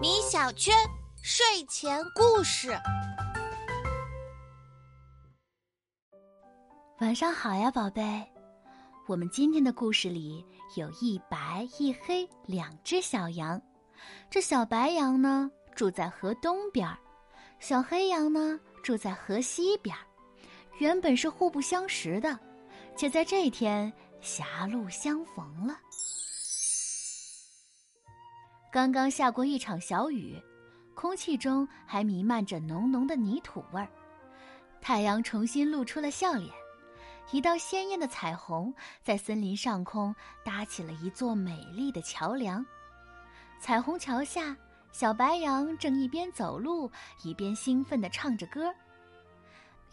米小圈睡前故事。晚上好呀，宝贝。我们今天的故事里有一白一黑两只小羊。这小白羊呢，住在河东边；小黑羊呢，住在河西边。原本是互不相识的，却在这天狭路相逢了。刚刚下过一场小雨，空气中还弥漫着浓浓的泥土味儿。太阳重新露出了笑脸，一道鲜艳的彩虹在森林上空搭起了一座美丽的桥梁。彩虹桥下，小白羊正一边走路一边兴奋地唱着歌。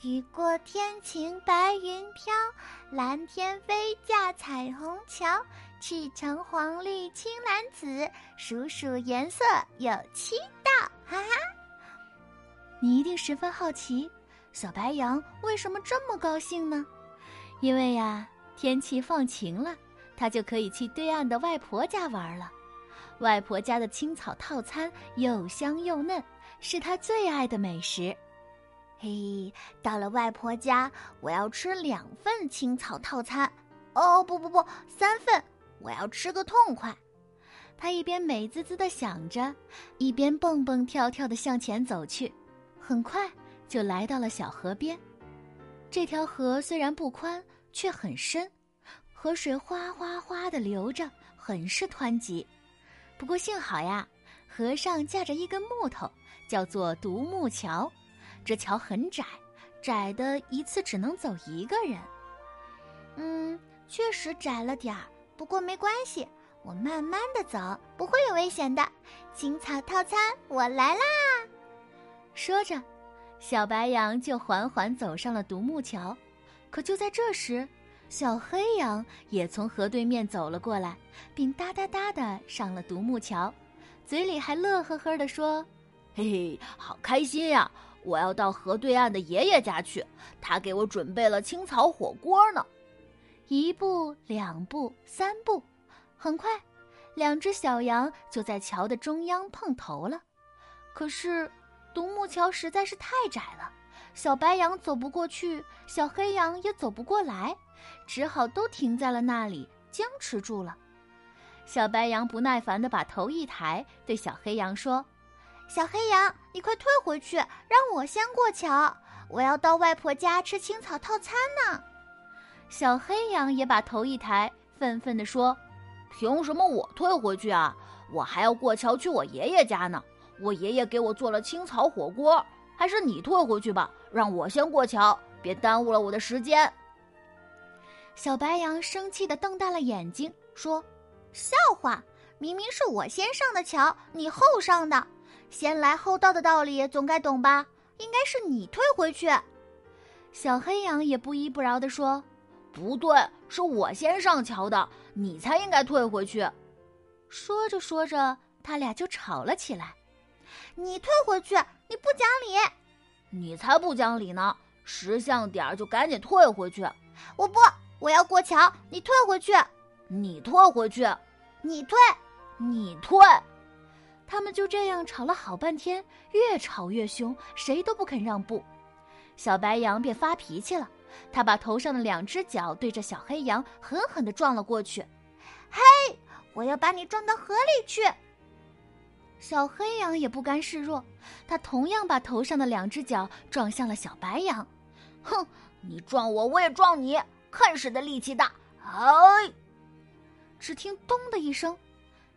雨过天晴白云飘，蓝天飞架彩虹桥，赤橙黄绿青蓝紫，数数颜色有七道，哈哈！你一定十分好奇，小白羊为什么这么高兴呢？因为呀，天气放晴了，它就可以去对岸的外婆家玩了。外婆家的青草套餐又香又嫩，是它最爱的美食。嘿，到了外婆家，我要吃两份青草套餐。哦，不不不，三份，我要吃个痛快。他一边美滋滋的想着，一边蹦蹦跳跳的向前走去。很快就来到了小河边。这条河虽然不宽，却很深，河水哗哗哗的流着，很是湍急。不过幸好呀，河上架着一根木头，叫做独木桥。这桥很窄，窄的一次只能走一个人。嗯，确实窄了点儿，不过没关系，我慢慢的走，不会有危险的。青草套餐，我来啦！说着，小白羊就缓缓走上了独木桥。可就在这时，小黑羊也从河对面走了过来，并哒哒哒的上了独木桥，嘴里还乐呵呵的说：“嘿嘿，好开心呀！”我要到河对岸的爷爷家去，他给我准备了青草火锅呢。一步，两步，三步，很快，两只小羊就在桥的中央碰头了。可是，独木桥实在是太窄了，小白羊走不过去，小黑羊也走不过来，只好都停在了那里，僵持住了。小白羊不耐烦地把头一抬，对小黑羊说。小黑羊，你快退回去，让我先过桥。我要到外婆家吃青草套餐呢。小黑羊也把头一抬，愤愤地说：“凭什么我退回去啊？我还要过桥去我爷爷家呢。我爷爷给我做了青草火锅，还是你退回去吧，让我先过桥，别耽误了我的时间。”小白羊生气地瞪大了眼睛，说：“笑话！明明是我先上的桥，你后上的。”先来后到的道理总该懂吧？应该是你退回去。小黑羊也不依不饶地说：“不对，是我先上桥的，你才应该退回去。”说着说着，他俩就吵了起来。你退回去，你不讲理！你才不讲理呢！识相点儿就赶紧退回去！我不，我要过桥，你退回去！你退回去！你退！你退！他们就这样吵了好半天，越吵越凶，谁都不肯让步。小白羊便发脾气了，他把头上的两只脚对着小黑羊狠狠地撞了过去。“嘿，我要把你撞到河里去！”小黑羊也不甘示弱，他同样把头上的两只脚撞向了小白羊。“哼，你撞我，我也撞你，看谁的力气大！”哎，只听“咚”的一声。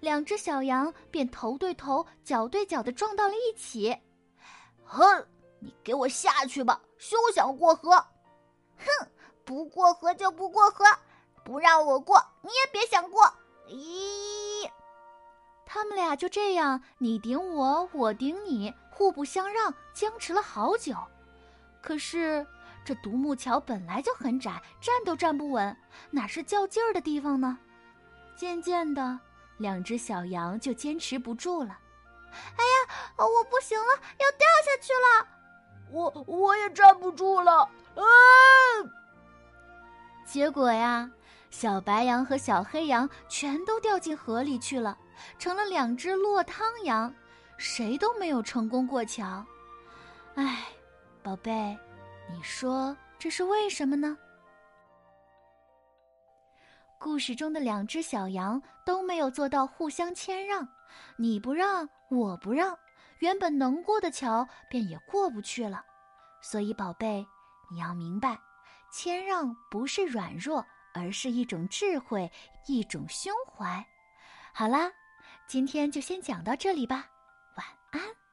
两只小羊便头对头、脚对脚的撞到了一起。哼，你给我下去吧，休想过河！哼，不过河就不过河，不让我过，你也别想过。咦，他们俩就这样你顶我，我顶你，互不相让，僵持了好久。可是这独木桥本来就很窄，站都站不稳，哪是较劲儿的地方呢？渐渐的。两只小羊就坚持不住了，哎呀，我不行了，要掉下去了！我我也站不住了，啊！结果呀，小白羊和小黑羊全都掉进河里去了，成了两只落汤羊，谁都没有成功过桥。唉，宝贝，你说这是为什么呢？故事中的两只小羊都没有做到互相谦让，你不让，我不让，原本能过的桥便也过不去了。所以，宝贝，你要明白，谦让不是软弱，而是一种智慧，一种胸怀。好啦，今天就先讲到这里吧，晚安。